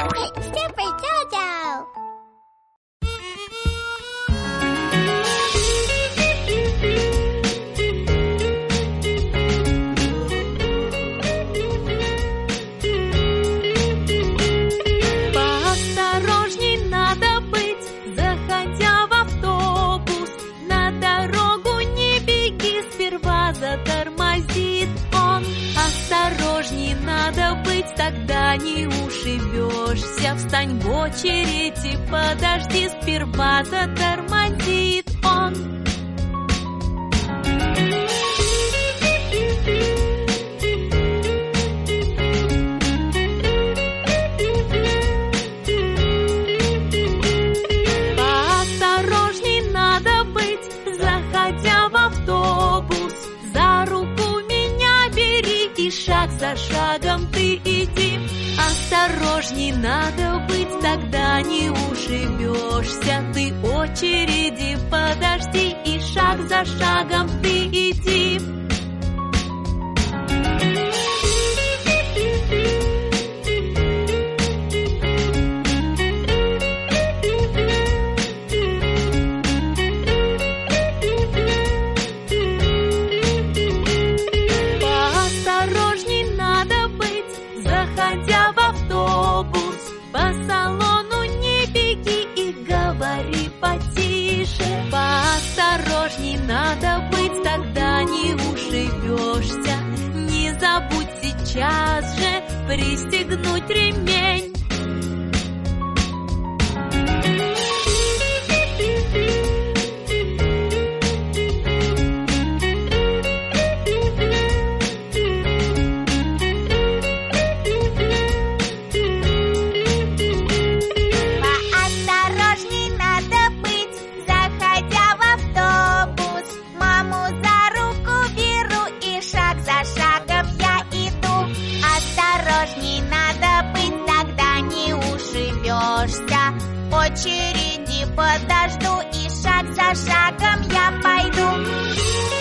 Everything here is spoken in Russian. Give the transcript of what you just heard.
Hey, Осторожней надо быть, тогда не ушибешься. Встань в очередь и подожди, сперва затормозит он. Поосторожней надо быть, заходя за шагом ты иди. Осторожней надо быть, тогда не ушибешься. Ты очереди подожди и шаг за шагом ты иди. Надо быть, тогда не ушибешься. Не забудь сейчас же пристегнуть ремень. Очереди подожду и шаг за шагом я пойду.